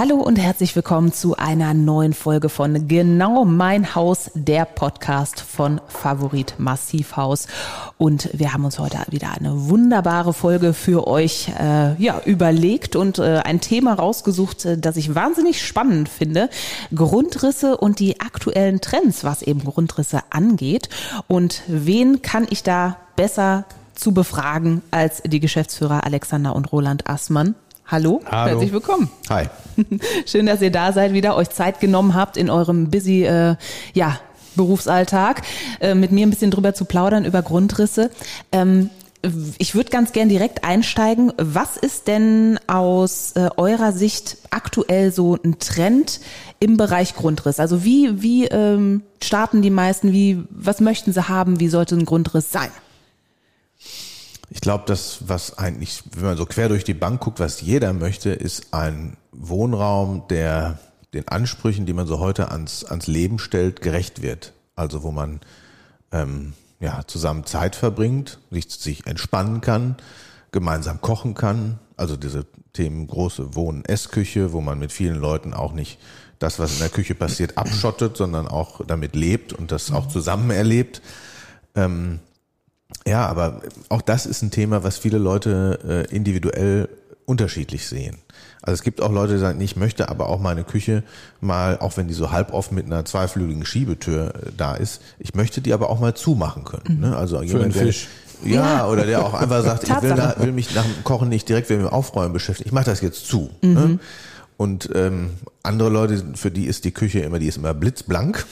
Hallo und herzlich willkommen zu einer neuen Folge von Genau mein Haus, der Podcast von Favorit Massivhaus. Und wir haben uns heute wieder eine wunderbare Folge für euch äh, ja, überlegt und äh, ein Thema rausgesucht, äh, das ich wahnsinnig spannend finde. Grundrisse und die aktuellen Trends, was eben Grundrisse angeht. Und wen kann ich da besser zu befragen als die Geschäftsführer Alexander und Roland Assmann? Hallo, Hallo. herzlich willkommen. Hi. Schön, dass ihr da seid, wieder euch Zeit genommen habt in eurem busy, äh, ja, Berufsalltag, äh, mit mir ein bisschen drüber zu plaudern über Grundrisse. Ähm, ich würde ganz gern direkt einsteigen. Was ist denn aus äh, eurer Sicht aktuell so ein Trend im Bereich Grundriss? Also wie, wie ähm, starten die meisten? Wie, was möchten sie haben? Wie sollte ein Grundriss sein? Ich glaube, das, was eigentlich, wenn man so quer durch die Bank guckt, was jeder möchte, ist ein Wohnraum, der den Ansprüchen, die man so heute ans, ans Leben stellt, gerecht wird. Also wo man ähm, ja, zusammen Zeit verbringt, sich, sich entspannen kann, gemeinsam kochen kann. Also diese Themen große Wohn- Essküche, wo man mit vielen Leuten auch nicht das, was in der Küche passiert, abschottet, sondern auch damit lebt und das auch zusammen erlebt. Ähm, ja, aber auch das ist ein Thema, was viele Leute äh, individuell unterschiedlich sehen. Also es gibt auch Leute, die sagen, ich möchte aber auch meine Küche mal, auch wenn die so halb offen mit einer zweiflügigen Schiebetür äh, da ist, ich möchte die aber auch mal zumachen können. Ne? Also jemand, der, Fisch. ja, Ja. oder der auch einfach sagt, ich will, will mich nach dem Kochen nicht direkt mit dem Aufräumen beschäftigen. Ich mache das jetzt zu. Ne? Und ähm, andere Leute, für die ist die Küche immer, die ist immer blitzblank.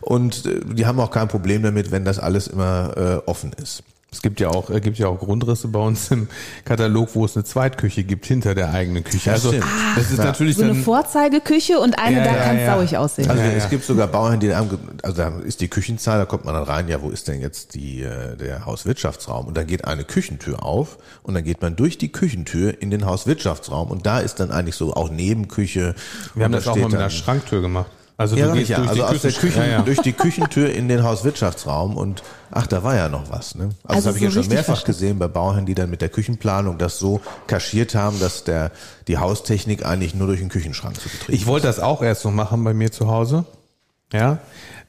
Und äh, die haben auch kein Problem damit, wenn das alles immer äh, offen ist. Es gibt ja auch, äh, gibt ja auch Grundrisse bei uns im Katalog, wo es eine Zweitküche gibt hinter der eigenen Küche. Ja, Also stimmt. das ist Ja. natürlich So eine dann, Vorzeigeküche und eine, Ja, da ja, kann es ja. sauig aussehen. Also Ja, es gibt sogar Bauern, die haben, also da ist die Küchenzahl, da kommt man dann rein, ja, wo ist denn jetzt die, äh, der Hauswirtschaftsraum? Und dann geht eine Küchentür auf und dann geht man durch die Küchentür in den Hauswirtschaftsraum und da ist dann eigentlich so auch Nebenküche. wir haben und das auch mal mit einer Schranktür gemacht. Also Ja, du gehst ja. durch Also die aus der Küchen, Küchen, ja, ja. durch die Küchentür in den Hauswirtschaftsraum und ach, da war ja noch was. Ne? Also, Also das habe ich ja schon mehrfach verstanden. gesehen bei Bauherren, die dann mit der Küchenplanung das so kaschiert haben, dass der die Haustechnik eigentlich nur durch den Küchenschrank zu betrieben Ich wollte das auch erst so machen bei mir zu Hause. Ja,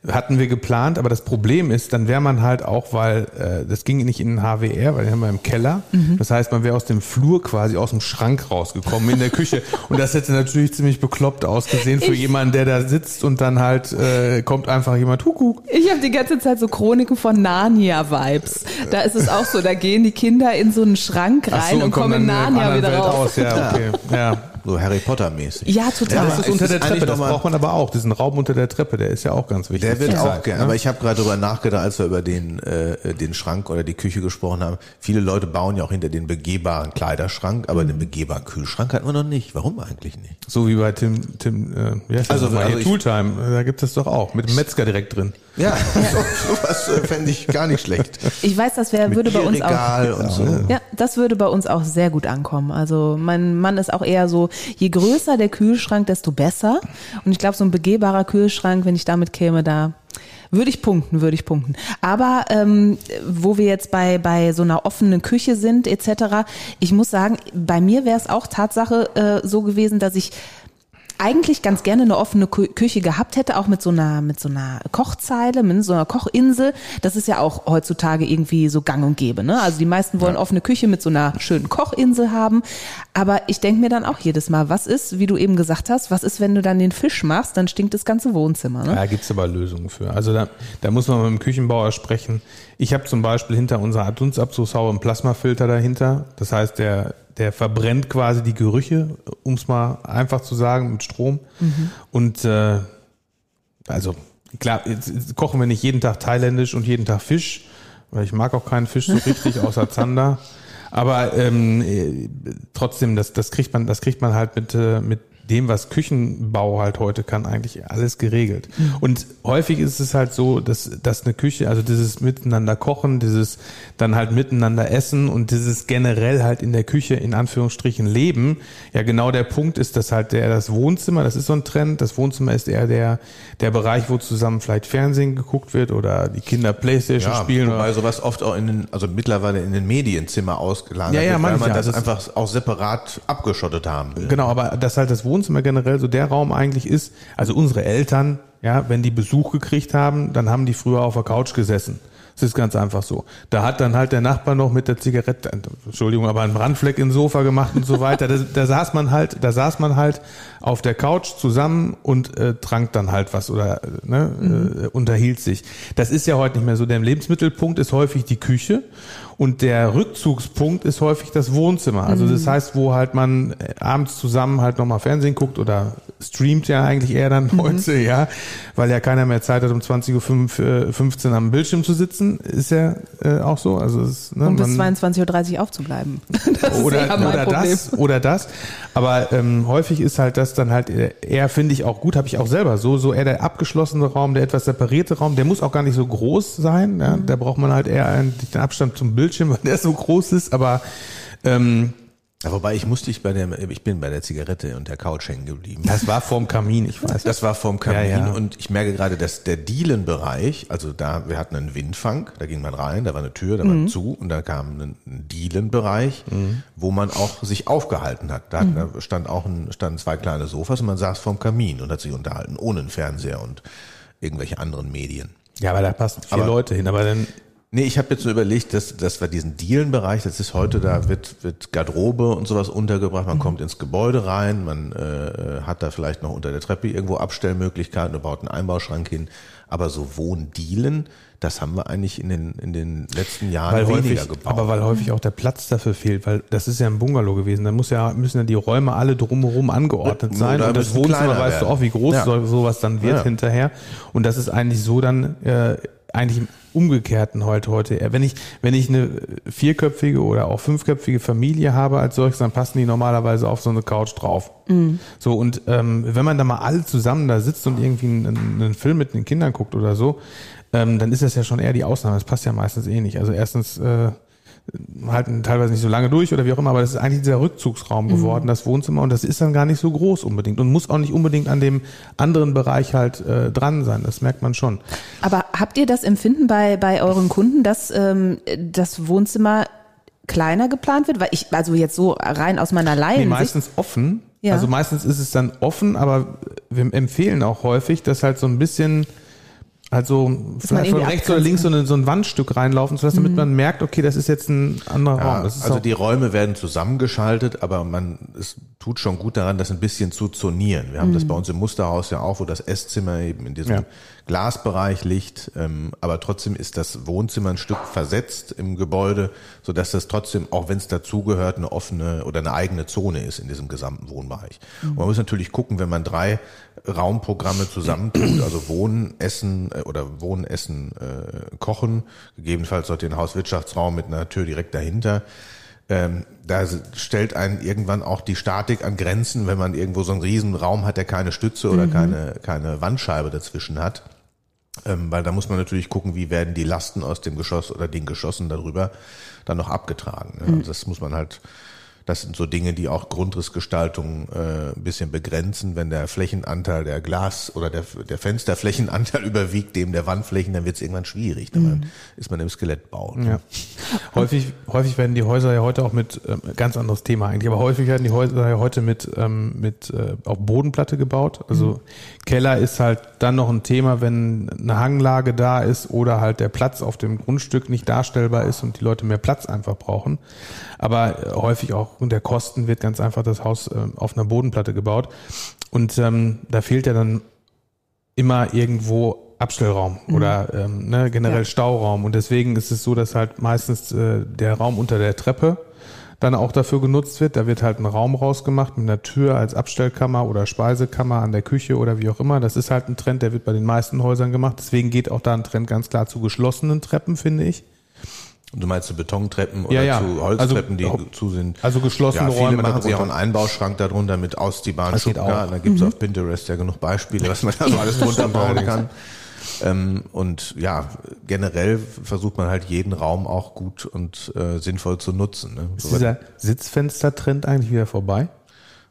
hatten wir geplant, aber das Problem ist, dann wäre man halt auch, weil äh, das ging nicht in den HWR, weil den haben wir im Keller. Mhm. Das heißt, man wäre aus dem Flur quasi aus dem Schrank rausgekommen in der Küche und das hätte natürlich ziemlich bekloppt ausgesehen für jemanden, der da sitzt und dann halt äh, kommt einfach jemand Huckuck. Ich habe die ganze Zeit so Chroniken von Narnia-Vibes. Da ist es auch so, da gehen die Kinder in so einen Schrank rein so, und kommen in Narnia wieder Welt raus. aus. Ja, okay. Ja. So Harry Potter mäßig. Ja, total. Das ist unter der Treppe, das mal- braucht man aber auch. Diesen Raum unter der Treppe, der ist ja auch ganz wichtig. Der wird auch gerne. ne? Aber ich habe gerade darüber nachgedacht, als wir über den, äh, den Schrank oder die Küche gesprochen haben. Viele Leute bauen ja auch hinter den begehbaren Kleiderschrank, aber den begehbaren Kühlschrank hat man noch nicht. Warum eigentlich nicht? So wie bei Tim, Tim, äh, wie heißt das Also- nochmal? also Tooltime, da gibt es doch auch, mit dem Metzger direkt drin. Ja, so, sowas äh, fände ich gar nicht schlecht. Ich weiß, das wär, würde bei uns auch. So. Ja, das würde bei uns auch sehr gut ankommen. Also mein Mann ist auch eher so, je größer der Kühlschrank, desto besser. Und ich glaube, so ein begehbarer Kühlschrank, wenn ich damit käme, da würde ich punkten, würde ich punkten. Aber ähm, wo wir jetzt bei, bei so einer offenen Küche sind etc., ich muss sagen, bei mir wäre es auch Tatsache äh, so gewesen, dass ich eigentlich ganz gerne eine offene Kü- Küche gehabt hätte, auch mit so einer mit so einer Kochzeile, mit so einer Kochinsel. Das ist ja auch heutzutage irgendwie so gang und gäbe. Ne? Also die meisten wollen offene Küche mit so einer schönen Kochinsel haben. Aber ich denke mir dann auch jedes Mal, was ist, wie du eben gesagt hast, was ist, wenn du dann den Fisch machst, dann stinkt das ganze Wohnzimmer. Ne? Da gibt's aber Lösungen für. Also da, da muss man mit dem Küchenbauer sprechen. Ich habe zum Beispiel hinter unserer Dunstabzugshaube einen Plasmafilter dahinter. Das heißt, der, der verbrennt quasi die Gerüche, um es mal einfach zu sagen, mit Strom. Und äh, also klar, jetzt, jetzt kochen wir nicht jeden Tag thailändisch und jeden Tag Fisch, weil ich mag auch keinen Fisch so richtig, außer Zander. Aber ähm, äh, trotzdem, das, das kriegt man, das kriegt man halt mit, äh, mit dem, was Küchenbau halt heute kann, eigentlich alles geregelt. Mhm. Und häufig ist es halt so, dass, dass eine Küche, also dieses Miteinander kochen, dieses dann halt miteinander essen und dieses generell halt in der Küche in Anführungsstrichen leben, ja genau der Punkt ist, dass halt der, das Wohnzimmer, das ist so ein Trend, das Wohnzimmer ist eher der, der Bereich, wo zusammen vielleicht Fernsehen geguckt wird oder die Kinder Playstation ja, spielen. Wobei sowas oft auch in den, also mittlerweile in den Medienzimmer ausgelagert ja, ja, wird, weil man ja, das, das einfach auch separat abgeschottet haben will. Genau, aber das halt das Wohnzimmer Wohnzimmer generell so der Raum eigentlich ist, also unsere Eltern, ja, wenn die Besuch gekriegt haben, dann haben die früher auf der Couch gesessen. Das ist ganz einfach so. Da hat dann halt der Nachbar noch mit der Zigarette, Entschuldigung, aber einen Brandfleck ins Sofa gemacht und so weiter. Da, da saß man halt, da saß man halt auf der Couch zusammen und äh, trank dann halt was oder ne, mhm. äh, unterhielt sich. Das ist ja heute nicht mehr so. Der Lebensmittelpunkt ist häufig die Küche und der Rückzugspunkt ist häufig das Wohnzimmer. Also das mhm. heißt, wo halt man äh, abends zusammen halt nochmal Fernsehen guckt oder streamt ja eigentlich eher dann mhm. heute, ja, weil ja keiner mehr Zeit hat, um 20.15 Uhr am Bildschirm zu sitzen, ist ja äh, auch so. Also es, ne, Und bis 22.30 Uhr aufzubleiben. Das oder oder das, oder das. Aber ähm, häufig ist halt das dann halt eher, finde ich auch gut, habe ich auch selber so, so eher der abgeschlossene Raum, der etwas separierte Raum, der muss auch gar nicht so groß sein. Ja? Mhm. Da braucht man halt eher einen, den Abstand zum Bildschirm, weil der so groß ist, aber ähm, ja, wobei ich musste ich bei der, ich bin bei der Zigarette und der Couch hängen geblieben. Das war vorm Kamin, ich weiß. Das war vorm Kamin ja, ja. und ich merke gerade, dass der Dielenbereich, also da, wir hatten einen Windfang, da ging man rein, da war eine Tür, da mhm. war zu und da kam ein Dielenbereich, mhm. wo man auch sich aufgehalten hat. Da, mhm. da stand auch ein, standen zwei kleine Sofas und man saß vorm Kamin und hat sich unterhalten, ohne einen Fernseher und irgendwelche anderen Medien. Ja, aber da passen vier aber, Leute hin, aber dann Nee, ich habe jetzt so überlegt, dass, dass wir diesen Dielenbereich, das ist heute, da wird, wird Garderobe und sowas untergebracht, man mhm. kommt ins Gebäude rein, man äh, hat da vielleicht noch unter der Treppe irgendwo Abstellmöglichkeiten und baut einen Einbauschrank hin. Aber so Wohndielen, das haben wir eigentlich in den, in den letzten Jahren weil weniger häufig, gebaut. Aber weil häufig auch der Platz dafür fehlt, weil das ist ja ein Bungalow gewesen. Da muss ja, müssen ja die Räume alle drumherum angeordnet sein. und das Wohnzimmer weißt du auch, wie groß ja. sowas dann wird ja. hinterher. Und das ist eigentlich so dann äh, eigentlich im Umgekehrten heute heute. Wenn ich, wenn ich eine vierköpfige oder auch fünfköpfige Familie habe als solches, dann passen die normalerweise auf so eine Couch drauf. Mhm. So, und ähm, wenn man da mal alle zusammen da sitzt und irgendwie einen, einen Film mit den Kindern guckt oder so, ähm, dann ist das ja schon eher die Ausnahme. Das passt ja meistens eh nicht. Also erstens äh, halten teilweise nicht so lange durch oder wie auch immer, aber das ist eigentlich dieser Rückzugsraum mhm. geworden, das Wohnzimmer und das ist dann gar nicht so groß unbedingt und muss auch nicht unbedingt an dem anderen Bereich halt äh, dran sein, das merkt man schon. Aber habt ihr das Empfinden bei, bei euren Kunden, dass ähm, das Wohnzimmer kleiner geplant wird? Weil ich, also jetzt so rein aus meiner Laien. Nee, meistens offen. Ja. Also meistens ist es dann offen, aber wir empfehlen auch häufig, dass halt so ein bisschen also vielleicht von rechts oder links so, eine, so ein Wandstück reinlaufen zu lassen, damit mhm. man merkt, okay, das ist jetzt ein anderer ja, Raum. also die Räume werden zusammengeschaltet, aber man es tut schon gut daran, das ein bisschen zu zonieren. Wir haben mhm. das bei uns im Musterhaus ja auch, wo das Esszimmer eben in diesem ja. Glasbereich liegt, ähm, aber trotzdem ist das Wohnzimmer ein Stück versetzt im Gebäude, so dass das trotzdem, auch wenn es dazugehört, eine offene oder eine eigene Zone ist in diesem gesamten Wohnbereich. Mhm. Und man muss natürlich gucken, wenn man drei Raumprogramme zusammentut, also Wohnen, Essen äh, oder Wohnen, Essen, äh, Kochen, gegebenenfalls sollte ein Hauswirtschaftsraum mit einer Tür direkt dahinter, ähm, da stellt einen irgendwann auch die Statik an Grenzen, wenn man irgendwo so einen riesen Raum hat, der keine Stütze oder mhm. keine, keine Wandscheibe dazwischen hat. Ähm, weil da muss man natürlich gucken, wie werden die Lasten aus dem Geschoss oder den Geschossen darüber dann noch abgetragen. Ne? Mhm. Also das muss man halt das sind so Dinge, die auch Grundrissgestaltung äh, ein bisschen begrenzen. Wenn der Flächenanteil der Glas- oder der, der Fensterflächenanteil überwiegt dem der Wandflächen, dann wird es irgendwann schwierig. Dann mhm. ist man im Skelettbau. Ja. häufig, häufig werden die Häuser ja heute auch mit, ähm, ganz anderes Thema eigentlich, aber häufig werden die Häuser ja heute mit, ähm, mit äh, auf Bodenplatte gebaut. Also mhm. Keller ist halt dann noch ein Thema, wenn eine Hanglage da ist oder halt der Platz auf dem Grundstück nicht darstellbar ist und die Leute mehr Platz einfach brauchen. Aber äh, häufig auch aufgrund der Kosten wird ganz einfach das Haus äh, auf einer Bodenplatte gebaut. Und ähm, da fehlt ja dann immer irgendwo Abstellraum mhm. oder ähm, ne, generell ja. Stauraum. Und deswegen ist es so, dass halt meistens äh, der Raum unter der Treppe dann auch dafür genutzt wird. Da wird halt ein Raum rausgemacht mit einer Tür als Abstellkammer oder Speisekammer an der Küche oder wie auch immer. Das ist halt ein Trend, der wird bei den meisten Häusern gemacht. Deswegen geht auch da ein Trend ganz klar zu geschlossenen Treppen, finde ich. Du meinst zu Betontreppen oder Ja, ja. zu Holztreppen, Also, die zu sind? also geschlossene ja, viele Räume machen sich auch einen Einbauschrank darunter mit Das geht Schubladen. auch. Da gibt's auf Pinterest ja genug Beispiele, was man da so alles drunter bauen kann. Ähm, und ja, generell versucht man halt jeden Raum auch gut und äh, sinnvoll zu nutzen. Ne? Ist So dieser Sitzfenster-Trend eigentlich wieder vorbei?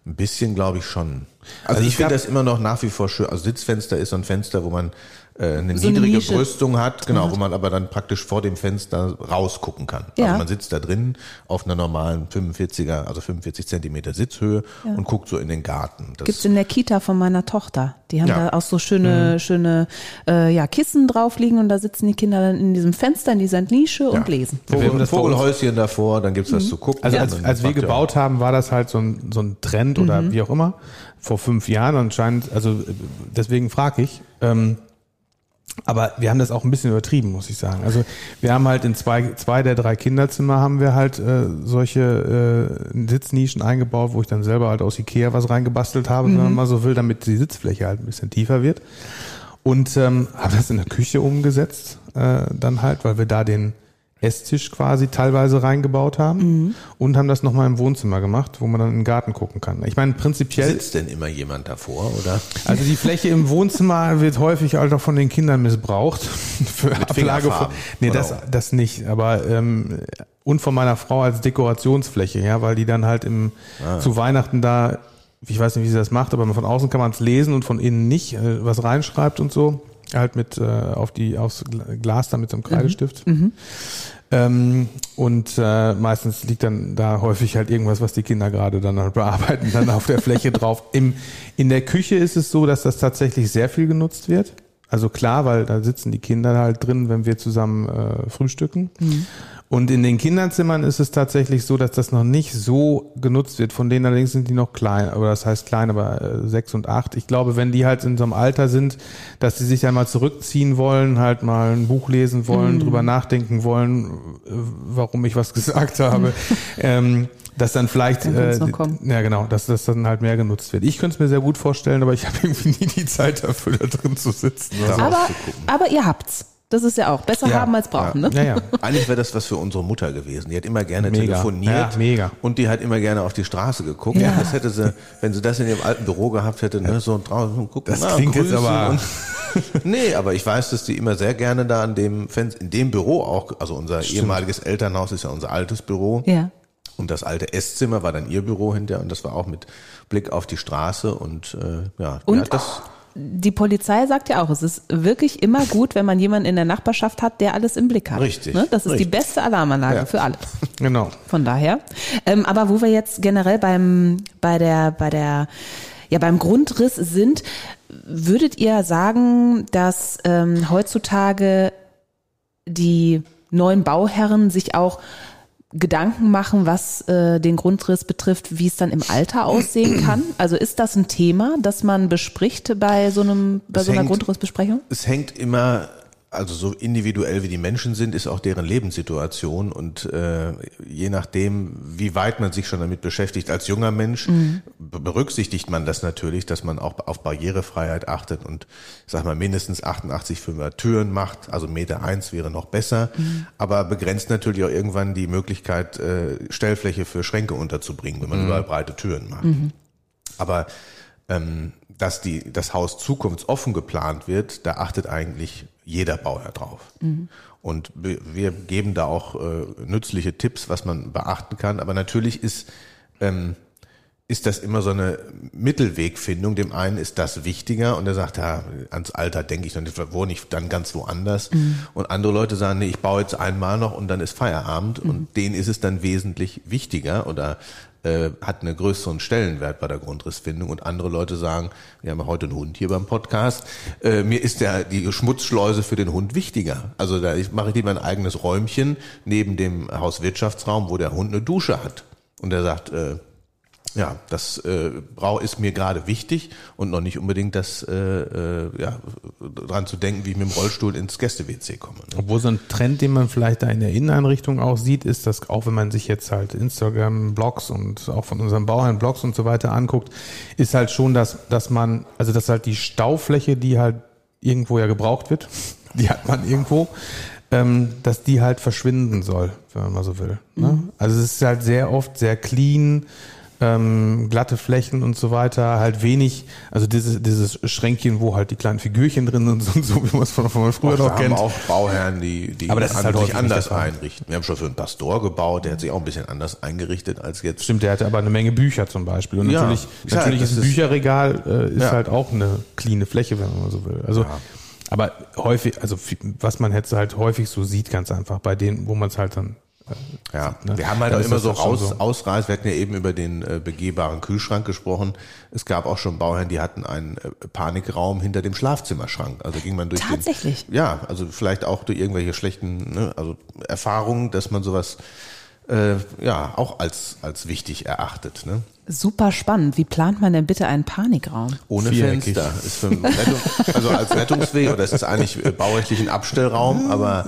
ein bisschen glaube ich schon. Also, Also ich finde das immer noch nach wie vor schön. Also Sitzfenster ist so ein Fenster, wo man äh, eine So eine niedrige Nische Brüstung hat, genau, hat. wo man aber dann praktisch vor dem Fenster rausgucken kann. Ja. Also man sitzt da drin auf einer normalen 45er, also 45 Zentimeter Sitzhöhe und guckt so in den Garten. Das, Gibt's in der Kita von meiner Tochter. Die haben Ja. da auch so schöne, schöne äh, ja, Kissen drauf liegen und da sitzen die Kinder dann in diesem Fenster, in dieser Nische und lesen. Wir haben Vogel, das Vogelhäuschen davor, dann gibt's was zu gucken. Also als, dann als wir gebaut haben, war das halt so ein, so ein Trend oder Mhm. wie auch immer, vor fünf Jahren anscheinend, also äh, deswegen frage ich, ähm, aber wir haben das auch ein bisschen übertrieben, muss ich sagen. Also wir haben halt in zwei, zwei der drei Kinderzimmer haben wir halt äh, solche äh, Sitznischen eingebaut, wo ich dann selber halt aus Ikea was reingebastelt habe, wenn man mal so will, damit die Sitzfläche halt ein bisschen tiefer wird. Und ähm, habe das in der Küche umgesetzt, äh, dann halt, weil wir da den Esstisch quasi teilweise reingebaut haben und haben das nochmal im Wohnzimmer gemacht, wo man dann in den Garten gucken kann. Ich meine, prinzipiell, Sitzt denn immer jemand davor, oder? also die Fläche im Wohnzimmer wird häufig halt auch von den Kindern missbraucht. Für Ablage von, nee, das, auch? das nicht, aber ähm, und von meiner Frau als Dekorationsfläche, ja, weil die dann halt im Ah. zu Weihnachten da, ich weiß nicht, wie sie das macht, aber von außen kann man es lesen und von innen nicht, äh, was reinschreibt und so, halt mit äh, auf die aufs Gla- Glas da mit so einem Kreidestift. Ähm, und äh, meistens liegt dann da häufig halt irgendwas, was die Kinder gerade dann halt bearbeiten, dann auf der Fläche drauf. Im, in der Küche ist es so, dass das tatsächlich sehr viel genutzt wird. Also klar, weil da sitzen die Kinder halt drin, wenn wir zusammen äh, frühstücken. Und in den Kinderzimmern ist es tatsächlich so, dass das noch nicht so genutzt wird. Von denen allerdings sind die noch klein, aber das heißt klein, aber äh, sechs und acht. Ich glaube, wenn die halt in so einem Alter sind, dass sie sich einmal zurückziehen wollen, halt mal ein Buch lesen wollen, drüber nachdenken wollen, äh, warum ich was gesagt habe, ähm, dass dann vielleicht, Dann äh, ja genau, dass das dann halt mehr genutzt wird. Ich könnte es mir sehr gut vorstellen, aber ich habe irgendwie nie die Zeit dafür, da drin zu sitzen. Aber, aber ihr habt's. Das ist ja auch besser Ja. haben als brauchen, ne? ja, ja. Eigentlich wäre das was für unsere Mutter gewesen. Die hat immer gerne Mega. telefoniert. Ja, mega. Und die hat immer gerne auf die Straße geguckt. Ja. Das hätte sie, wenn sie das in ihrem alten Büro gehabt hätte, ne, so draußen gucken. Das klingt jetzt grüßen aber- und- nee, aber ich weiß, dass die immer sehr gerne da an dem Fenster, in dem Büro auch, also unser ehemaliges Elternhaus ist ja unser altes Büro. Ja. Und das alte Esszimmer war dann ihr Büro hinterher und das war auch mit Blick auf die Straße und äh, ja, die Und hat das Die Polizei sagt ja auch, es ist wirklich immer gut, wenn man jemanden in der Nachbarschaft hat, der alles im Blick hat. Richtig. Ne? Das ist die Richtig. beste Alarmanlage Ja. für alle. Genau. Von daher. Ähm, aber wo wir jetzt generell beim, bei der, bei der, ja, beim Grundriss sind, würdet ihr sagen, dass ähm, heutzutage die neuen Bauherren sich auch Gedanken machen, was äh, den Grundriss betrifft, wie es dann im Alter aussehen kann? Also ist das ein Thema, das man bespricht bei so einem, bei Es so einer hängt- Grundrissbesprechung? es hängt immer, also so individuell wie die Menschen sind, ist auch deren Lebenssituation. Und äh, je nachdem, wie weit man sich schon damit beschäftigt als junger Mensch, be- berücksichtigt man das natürlich, dass man auch auf Barrierefreiheit achtet und sag mal mindestens 88 Fünfer Türen macht, also Meter eins wäre noch besser, aber begrenzt natürlich auch irgendwann die Möglichkeit, äh, Stellfläche für Schränke unterzubringen, wenn man überall breite Türen macht. Aber ähm, dass die, das Haus zukunftsoffen geplant wird, da achtet eigentlich jeder Bauherr drauf. Und wir geben da auch äh, nützliche Tipps, was man beachten kann. Aber natürlich ist, ähm, ist das immer so eine Mittelwegfindung. Dem einen ist das wichtiger und er sagt, ja, ans Alter denke ich nicht, wohne ich dann ganz woanders. Und andere Leute sagen, nee, ich baue jetzt einmal noch und dann ist Feierabend. Und denen ist es dann wesentlich wichtiger oder äh, hat einen größeren Stellenwert bei der Grundrissfindung und andere Leute sagen, wir haben ja heute einen Hund hier beim Podcast, äh, mir ist der die Schmutzschleuse für den Hund wichtiger. Also da mache ich lieber ein eigenes Räumchen neben dem Hauswirtschaftsraum, wo der Hund eine Dusche hat. Und er sagt, äh, ja, das äh, Brau ist mir gerade wichtig und noch nicht unbedingt das äh, äh, ja, dran zu denken, wie ich mit dem Rollstuhl ins Gäste-WC komme. Ne? Obwohl so ein Trend, den man vielleicht da in der Inneneinrichtung auch sieht, ist, dass auch wenn man sich jetzt halt Instagram-Blogs und auch von unseren Bauherren-Blogs und so weiter anguckt, ist halt schon, dass, dass man, also dass halt die Staufläche, die halt irgendwo ja gebraucht wird, die hat man irgendwo, ähm, dass die halt verschwinden soll, wenn man mal so will. Ne? Also es ist halt sehr oft sehr clean, ähm, glatte Flächen und so weiter, halt wenig, also dieses, dieses Schränkchen, wo halt die kleinen Figürchen drin sind und so, wie man es von, von früher Wir noch haben kennt. auch Bauherren, die, die Aber das ist halt anders einrichten. Wir haben schon für einen Pastor gebaut, der hat sich auch ein bisschen anders eingerichtet als jetzt. Stimmt, der hatte aber eine Menge Bücher zum Beispiel. Und Ja, natürlich, ja, natürlich das ist ein ist- Bücherregal äh, ist Ja. halt auch eine cleane Fläche, wenn man so will. Also, Ja. aber häufig, also was man jetzt halt häufig so sieht, ganz einfach bei denen, wo man es halt dann Ja, ne? wir haben halt auch immer so Aus, so. Ausreiß. Wir hatten ja eben über den äh, begehbaren Kühlschrank gesprochen. Es gab auch schon Bauherren, die hatten einen äh, Panikraum hinter dem Schlafzimmerschrank. Also ging man durch Tatsächlich? Den, ja, also vielleicht auch durch irgendwelche schlechten ne, also Erfahrungen, dass man sowas äh, ja auch als als wichtig erachtet. Ne? Super spannend. Wie plant man denn bitte einen Panikraum? Ohne Viereckig. Fenster. Ist für Rettung, also als Rettungsweg oder es ist eigentlich äh, baurechtlich ein Abstellraum, aber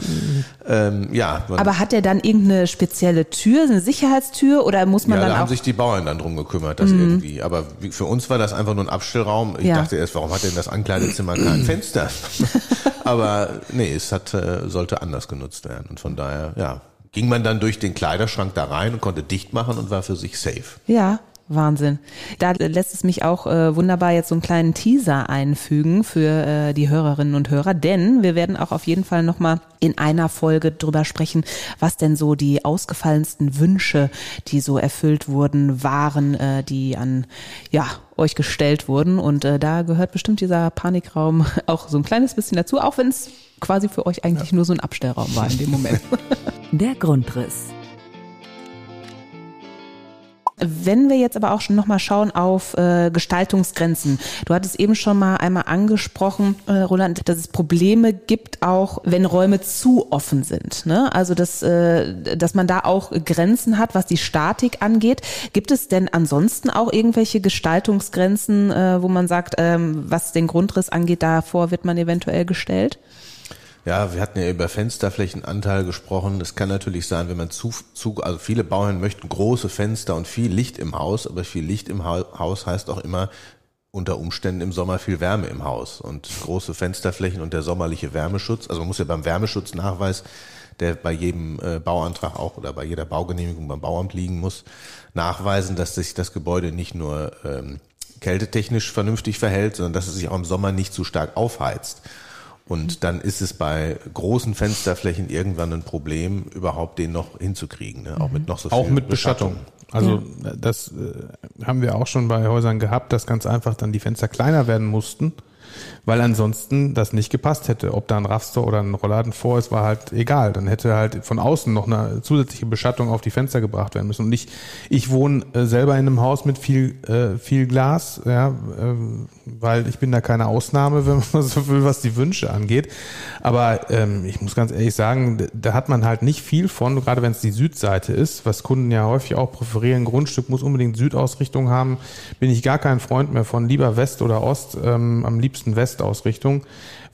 ähm, ja, man, Aber hat der dann irgendeine spezielle Tür, eine Sicherheitstür oder muss man ja, da dann haben auch sich die Bauern dann drum gekümmert, das irgendwie. Aber wie, für uns war das einfach nur ein Abstellraum. Ich Ja. dachte erst, warum hat denn das Ankleidezimmer kein Fenster? Aber nee, es hat, äh, sollte anders genutzt werden. Und von daher, ja, ging man dann durch den Kleiderschrank da rein und konnte dicht machen und war für sich safe. Ja, Wahnsinn. Da lässt es mich auch äh, wunderbar jetzt so einen kleinen Teaser einfügen für äh, die Hörerinnen und Hörer, denn wir werden auch auf jeden Fall nochmal in einer Folge drüber sprechen, was denn so die ausgefallensten Wünsche, die so erfüllt wurden, waren, äh, die an ja euch gestellt wurden. Und äh, da gehört bestimmt dieser Panikraum auch so ein kleines bisschen dazu, auch wenn es quasi für euch eigentlich nur so ein Abstellraum war in dem Moment. Der Grundriss. Wenn wir jetzt aber auch schon nochmal schauen auf äh, Gestaltungsgrenzen. Du hattest eben schon mal einmal angesprochen, äh, Roland, dass es Probleme gibt, auch wenn Räume zu offen sind. Ne? Also dass, äh, dass man da auch Grenzen hat, was die Statik angeht. Gibt es denn ansonsten auch irgendwelche Gestaltungsgrenzen, äh, wo man sagt, ähm, was den Grundriss angeht, davor wird man eventuell gestellt? Ja, wir hatten ja über Fensterflächenanteil gesprochen. Es kann natürlich sein, wenn man zu, zu, also viele Bauherren möchten große Fenster und viel Licht im Haus, aber viel Licht im Hau- Haus heißt auch immer unter Umständen im Sommer viel Wärme im Haus und große Fensterflächen und der sommerliche Wärmeschutz. Also man muss ja beim Wärmeschutznachweis, der bei jedem äh, Bauantrag auch oder bei jeder Baugenehmigung beim Bauamt liegen muss, nachweisen, dass sich das Gebäude nicht nur ähm, kältetechnisch vernünftig verhält, sondern dass es sich auch im Sommer nicht zu stark aufheizt. Und dann ist es bei großen Fensterflächen irgendwann ein Problem, überhaupt den noch hinzukriegen, ne? auch mit noch so viel Auch mit Beschattung. Also das äh, haben wir auch schon bei Häusern gehabt, dass ganz einfach dann die Fenster kleiner werden mussten, weil ansonsten das nicht gepasst hätte. Ob da ein Raster oder ein Rollladen vor ist, war halt egal. Dann hätte halt von außen noch eine zusätzliche Beschattung auf die Fenster gebracht werden müssen. Und ich, ich wohne äh, selber in einem Haus mit viel, äh, viel Glas, ja, ähm, weil ich bin da keine Ausnahme, wenn man so will, was die Wünsche angeht. Aber ähm, ich muss ganz ehrlich sagen, da hat man halt nicht viel von, gerade wenn es die Südseite ist, was Kunden ja häufig auch präferieren. Grundstück muss unbedingt Südausrichtung haben. Bin ich gar kein Freund mehr von. Lieber West oder Ost, ähm, am liebsten Westausrichtung.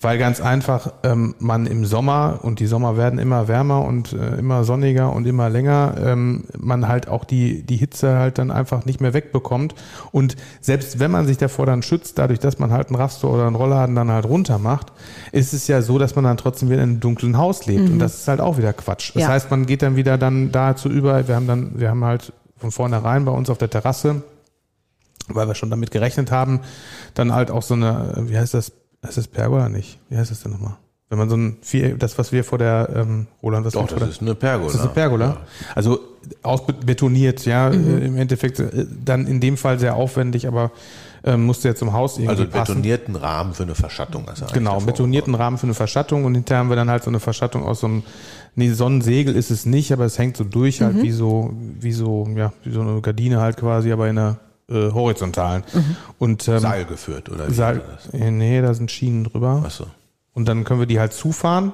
Weil ganz einfach ähm, man im Sommer, und die Sommer werden immer wärmer und äh, immer sonniger und immer länger, ähm, man halt auch die, die Hitze halt dann einfach nicht mehr wegbekommt. Und selbst wenn man sich davor dann schützt, dadurch, dass man halt einen Raster oder einen Rollladen dann halt runter macht, ist es ja so, dass man dann trotzdem wieder in einem dunklen Haus lebt. Und das ist halt auch wieder Quatsch. Das Ja. heißt, man geht dann wieder dann dazu über, wir haben dann, wir haben halt von vornherein bei uns auf der Terrasse, weil wir schon damit gerechnet haben, dann halt auch so eine, wie heißt das, heißt das Pergola nicht? Wie heißt das denn nochmal? Wenn man so ein vier, das, was wir vor der, ähm, Roland, was Doch, das ist eine Pergola. das ist eine Pergola. Also ausbetoniert, ja, äh, im Endeffekt äh, dann in dem Fall sehr aufwendig, aber ähm, musste ja zum Haus irgendwie Also einen passen. betonierten Rahmen für eine Verschattung. Also eigentlich Genau, betonierten Rahmen für eine Verschattung und hinterher haben wir dann halt so eine Verschattung aus so einem, nee, Sonnensegel ist es nicht, aber es hängt so durch halt wie so, wie so, ja, wie so eine Gardine halt quasi, aber in einer äh, horizontalen. Und ähm, Seil geführt, oder wie Seil, das? äh, nee, da sind Schienen drüber. Ach so. Und dann können wir die halt zufahren.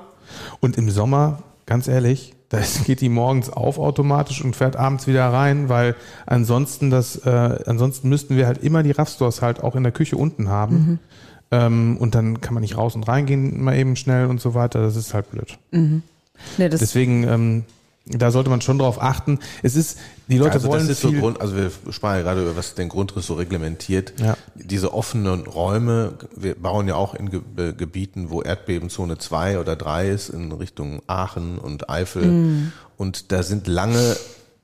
Und im Sommer, ganz ehrlich, da geht die morgens auf automatisch und fährt abends wieder rein, weil ansonsten das, äh, ansonsten müssten wir halt immer die Raffstores halt auch in der Küche unten haben. Ähm, und dann kann man nicht raus und reingehen mal eben schnell und so weiter. Das ist halt blöd. Nee, das Deswegen, ähm, da sollte man schon drauf achten. Es ist, die Leute also wollen das ist so Grund, also wir sprachen ja gerade über was den Grundriss so reglementiert. Ja. Diese offenen Räume, wir bauen ja auch in Ge äh, Gebieten, wo Erdbebenzone 2 oder 3 ist, in Richtung Aachen und Eifel. Und da sind lange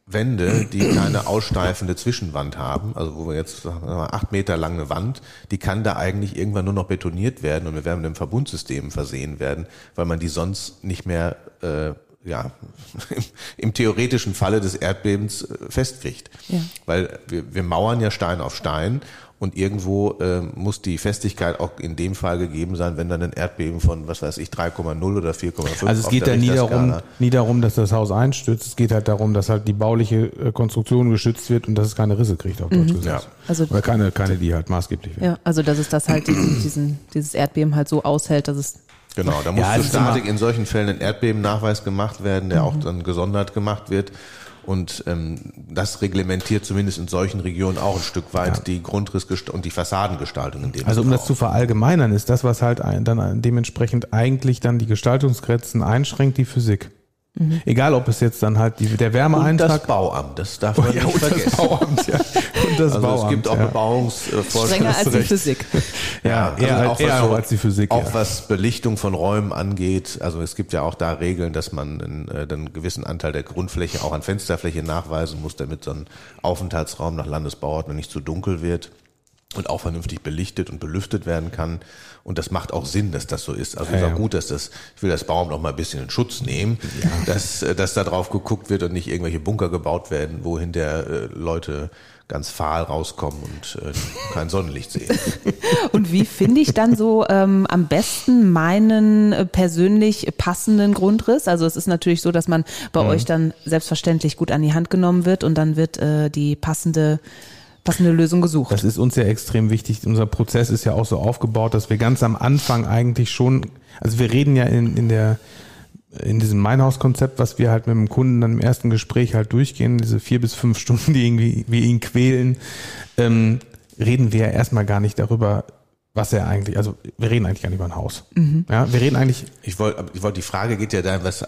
Wände, die keine aussteifende Zwischenwand haben, also wo wir jetzt sagen wir mal, acht Meter lange Wand, die kann da eigentlich irgendwann nur noch betoniert werden und wir werden mit einem Verbundsystem versehen werden, weil man die sonst nicht mehr äh, ja, im, im theoretischen Falle des Erdbebens äh, festkriegt. Ja. Weil wir, wir mauern ja Stein auf Stein und irgendwo äh, muss die Festigkeit auch in dem Fall gegeben sein, wenn dann ein Erdbeben von, was weiß ich, 3,0 oder 4,5 Also es geht da nie darum, nie darum, dass das Haus einstürzt. Es geht halt darum, dass halt die bauliche äh, Konstruktion geschützt wird und dass es keine Risse kriegt, auf Deutsch gesagt. Ja. Also- Oder keine, keine, die halt maßgeblich werden. Ja, also dass es das halt diesen, diesen, dieses Erdbeben halt so aushält, dass es Genau, da muss Ja, zur Statik in solchen Fällen ein Erdbebennachweis gemacht werden, der auch dann gesondert gemacht wird. Und ähm, das reglementiert zumindest in solchen Regionen auch ein Stück weit die Grundrissgestalt und die Fassadengestaltung in dem Also um das auch. zu verallgemeinern, ist das, was halt ein, dann dementsprechend eigentlich dann die Gestaltungsgrenzen einschränkt, die Physik. Egal, ob es jetzt dann halt die, der und das Wärmeeintrag Bauamt, das darf man ja, nicht und das vergessen. Bauamt, ja. Und das also Bauamt, es gibt auch ja. Bebauungsvorschriften. strenger als die Physik. Ja, also eher, auch eher so- als die Physik. Auch ja. was Belichtung von Räumen angeht. Also es gibt ja auch da Regeln, dass man einen, äh, einen gewissen Anteil der Grundfläche auch an Fensterfläche nachweisen muss, damit so ein Aufenthaltsraum nach Landesbauordnung nicht zu dunkel wird und auch vernünftig belichtet und belüftet werden kann. Und das macht auch Sinn, dass das so ist. Also es Ja, ist ja. auch gut, dass das, ich will das Baum noch mal ein bisschen in Schutz nehmen, dass, äh, dass da drauf geguckt wird und nicht irgendwelche Bunker gebaut werden, wo hinter äh, Leute ganz fahl rauskommen und äh, kein Sonnenlicht sehen. Und wie finde ich dann so ähm, am besten meinen äh, persönlich passenden Grundriss? Also es ist natürlich so, dass man bei Mhm. euch dann selbstverständlich gut an die Hand genommen wird und dann wird äh, die passende passende Lösung gesucht. Das ist uns ja extrem wichtig. Unser Prozess ist ja auch so aufgebaut, dass wir ganz am Anfang eigentlich schon, also wir reden ja in, in der in diesem Meinhaus-Konzept, was wir halt mit dem Kunden dann im ersten Gespräch halt durchgehen, diese vier bis fünf Stunden, die irgendwie wir ihn quälen, ähm, reden wir ja erstmal gar nicht darüber, was er eigentlich, also wir reden eigentlich gar nicht über ein Haus. Ja, wir reden eigentlich, Ich wollte, ich wollte, die Frage geht ja da, was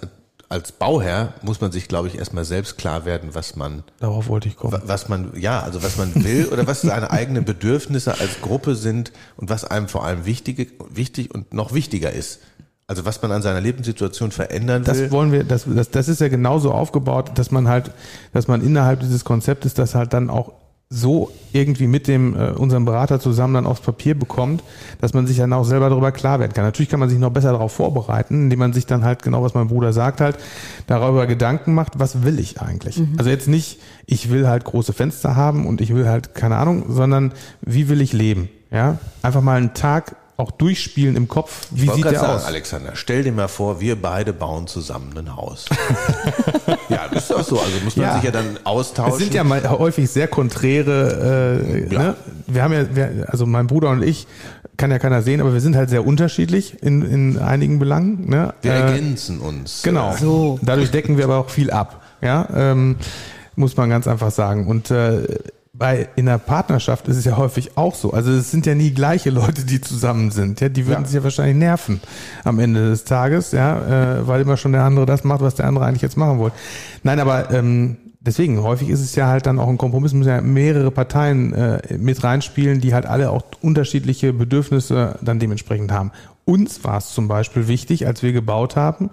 als Bauherr muss man sich, glaube ich, erstmal selbst klar werden, was man, darauf wollte ich kommen. wa- was man, ja, also was man will oder was seine eigenen Bedürfnisse als Gruppe sind und was einem vor allem wichtig, wichtig und noch wichtiger ist. Also was man an seiner Lebenssituation verändern will. Das wollen wir, das, das, das ist ja genauso aufgebaut, dass man halt, dass man innerhalb dieses Konzeptes das halt dann auch so irgendwie mit dem äh, unserem Berater zusammen dann aufs Papier bekommt, dass man sich dann auch selber darüber klar werden kann. Natürlich kann man sich noch besser darauf vorbereiten, indem man sich dann halt genau, was mein Bruder sagt, halt darüber Gedanken macht, was will ich eigentlich? Also jetzt nicht, ich will halt große Fenster haben und ich will halt keine Ahnung, sondern wie will ich leben? Ja, einfach mal einen Tag auch durchspielen im Kopf. Wie sieht der sagen, aus? Alexander, stell dir mal vor, wir beide bauen zusammen ein Haus. ja, das ist doch so. Also muss man Ja. sich ja dann austauschen. Es sind ja mal häufig sehr konträre, äh, Ja. ne? wir haben ja, wir, also mein Bruder und ich, kann ja keiner sehen, aber wir sind halt sehr unterschiedlich in, in einigen Belangen. Ne? wir Äh, ergänzen uns. Genau. So. Dadurch decken wir aber auch viel ab. Ja, ähm, muss man ganz einfach sagen. Und äh, bei in der Partnerschaft ist es ja häufig auch so. Also es sind ja nie gleiche Leute, die zusammen sind. Ja, die würden Ja. sich ja wahrscheinlich nerven am Ende des Tages, ja, äh, weil immer schon der andere das macht, was der andere eigentlich jetzt machen wollte. Nein, aber ähm, deswegen häufig ist es ja halt dann auch ein Kompromiss, müssen ja mehrere Parteien äh, mit reinspielen, die halt alle auch unterschiedliche Bedürfnisse dann dementsprechend haben. Uns war es zum Beispiel wichtig, als wir gebaut haben,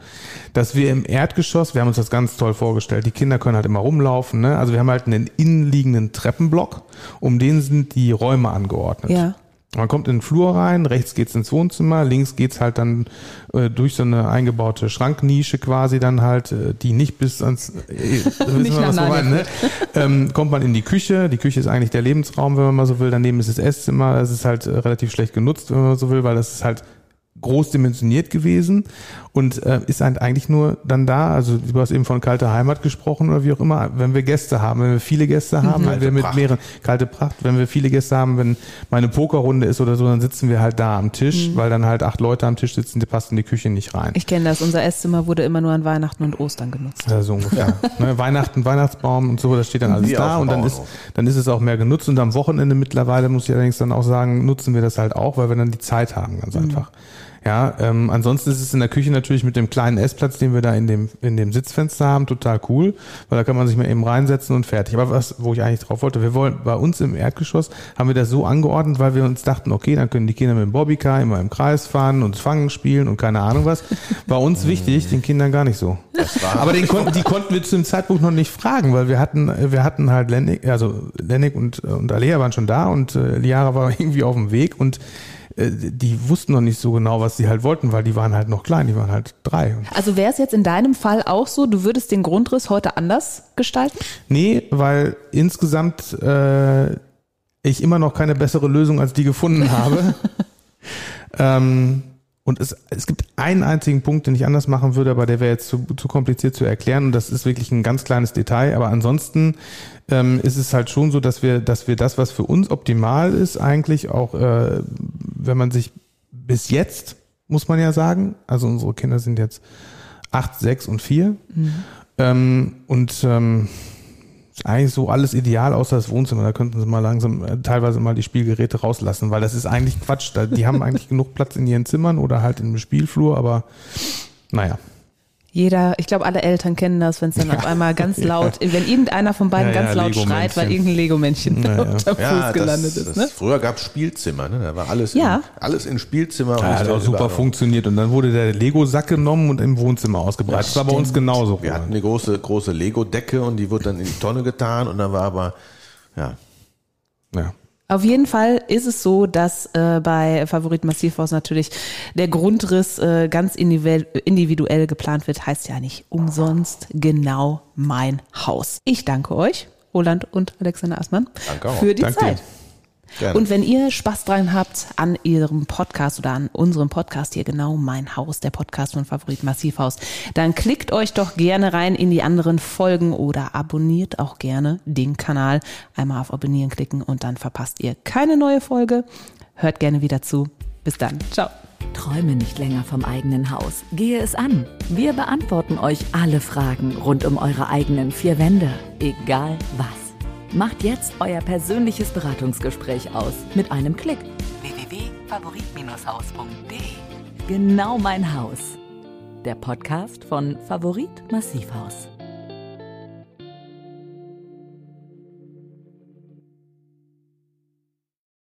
dass wir im Erdgeschoss, wir haben uns das ganz toll vorgestellt, die Kinder können halt immer rumlaufen, ne? also wir haben halt einen innenliegenden Treppenblock, um den sind die Räume angeordnet. Ja. Man kommt in den Flur rein, rechts geht's ins Wohnzimmer, links geht's halt dann äh, durch so eine eingebaute Schranknische quasi dann halt, äh, die nicht bis ans äh, Nicht wir, was meinen, ne? ähm, kommt man in die Küche. Die Küche ist eigentlich der Lebensraum, wenn man mal so will. Daneben ist das Esszimmer. Das ist halt äh, relativ schlecht genutzt, wenn man so will, weil das ist halt groß dimensioniert gewesen und äh, ist halt eigentlich nur dann da, also du hast eben von kalte Heimat gesprochen oder wie auch immer, wenn wir Gäste haben, wenn wir viele Gäste haben, wenn Kalte wir mit Pracht. mehreren, kalte Pracht, wenn wir viele Gäste haben, wenn meine Pokerrunde ist oder so, dann sitzen wir halt da am Tisch, weil dann halt acht Leute am Tisch sitzen, die passen in die Küche nicht rein. Ich kenne das. Unser Esszimmer wurde immer nur an Weihnachten und Ostern genutzt. Ja, so ungefähr. Ne, Weihnachten, Weihnachtsbaum und so, das steht dann alles Wie auf da und dann ist, dann ist es auch mehr genutzt und am Wochenende mittlerweile muss ich allerdings dann auch sagen, nutzen wir das halt auch, weil wir dann die Zeit haben, ganz einfach. Ja, ähm, ansonsten ist es in der Küche natürlich mit dem kleinen Essplatz, den wir da in dem, in dem Sitzfenster haben, total cool, weil da kann man sich mal eben reinsetzen und fertig. Aber was, wo ich eigentlich drauf wollte, wir wollen, bei uns im Erdgeschoss haben wir das so angeordnet, weil wir uns dachten, okay, dann können die Kinder mit dem Bobbycar immer im Kreis fahren und fangen spielen und keine Ahnung was. War uns wichtig, den Kindern gar nicht so. Aber den konnten, die konnten wir zu dem Zeitpunkt noch nicht fragen, weil wir hatten, wir hatten halt Lennig, also Lennig und, und Alea waren schon da und äh, Liara war irgendwie auf dem Weg und äh, die wussten noch nicht so genau, was sie halt wollten, weil die waren halt noch klein, die waren halt drei. Also wäre es jetzt in deinem Fall auch so, du würdest den Grundriss heute anders gestalten? Nee, weil insgesamt äh, ich immer noch keine bessere Lösung als die gefunden habe. ähm, und es, es gibt einen einzigen Punkt, den ich anders machen würde, aber der wäre jetzt zu, zu kompliziert zu erklären und das ist wirklich ein ganz kleines Detail. Aber ansonsten ähm, ist es halt schon so, dass wir, dass wir das, was für uns optimal ist, eigentlich auch, äh, wenn man sich bis jetzt, muss man ja sagen, also unsere Kinder sind jetzt acht, sechs und vier. Mhm. Ähm, und ähm, eigentlich so alles ideal, außer das Wohnzimmer. Da könnten sie mal langsam äh, teilweise mal die Spielgeräte rauslassen, weil das ist eigentlich Quatsch. Da, die haben eigentlich genug Platz in ihren Zimmern oder halt im Spielflur, aber naja. Jeder, ich glaube, alle Eltern kennen das, wenn es dann ja. auf einmal ganz laut, ja. wenn irgendeiner von beiden ja, ganz laut schreit, weil irgendein Lego-Männchen ja, unter Fuß gelandet das, ist. Ne? Das, früher gab es Spielzimmer, ne? da war alles, ja. in, alles in Spielzimmer. Ja, hat auch super funktioniert und dann wurde der Lego-Sack genommen und im Wohnzimmer ausgebreitet. das war bei uns genauso. Wir hatten eine große, große Lego-Decke und die wurde dann in die Tonne getan und dann war aber, ja. Ja. Auf jeden Fall ist es so, dass äh, bei Favorit Massivhaus natürlich der Grundriss äh, ganz individuell, geplant wird. Heißt ja nicht umsonst genau mein Haus. Ich danke euch, Roland und Alexander Aßmann, für die Danke Zeit. dir. Gerne. Und wenn ihr Spaß dran habt an ihrem Podcast oder an unserem Podcast hier, genau mein Haus, der Podcast von Favorit Massivhaus, dann klickt euch doch gerne rein in die anderen Folgen oder abonniert auch gerne den Kanal. Einmal auf Abonnieren klicken und dann verpasst ihr keine neue Folge. Hört gerne wieder zu. Bis dann. Ciao. Träume nicht länger vom eigenen Haus. Gehe es an. Wir beantworten euch alle Fragen rund um eure eigenen vier Wände. Egal was. Macht jetzt euer persönliches Beratungsgespräch aus mit einem Klick. www.favorit-haus.de Genau mein Haus. Der Podcast von Favorit Massivhaus.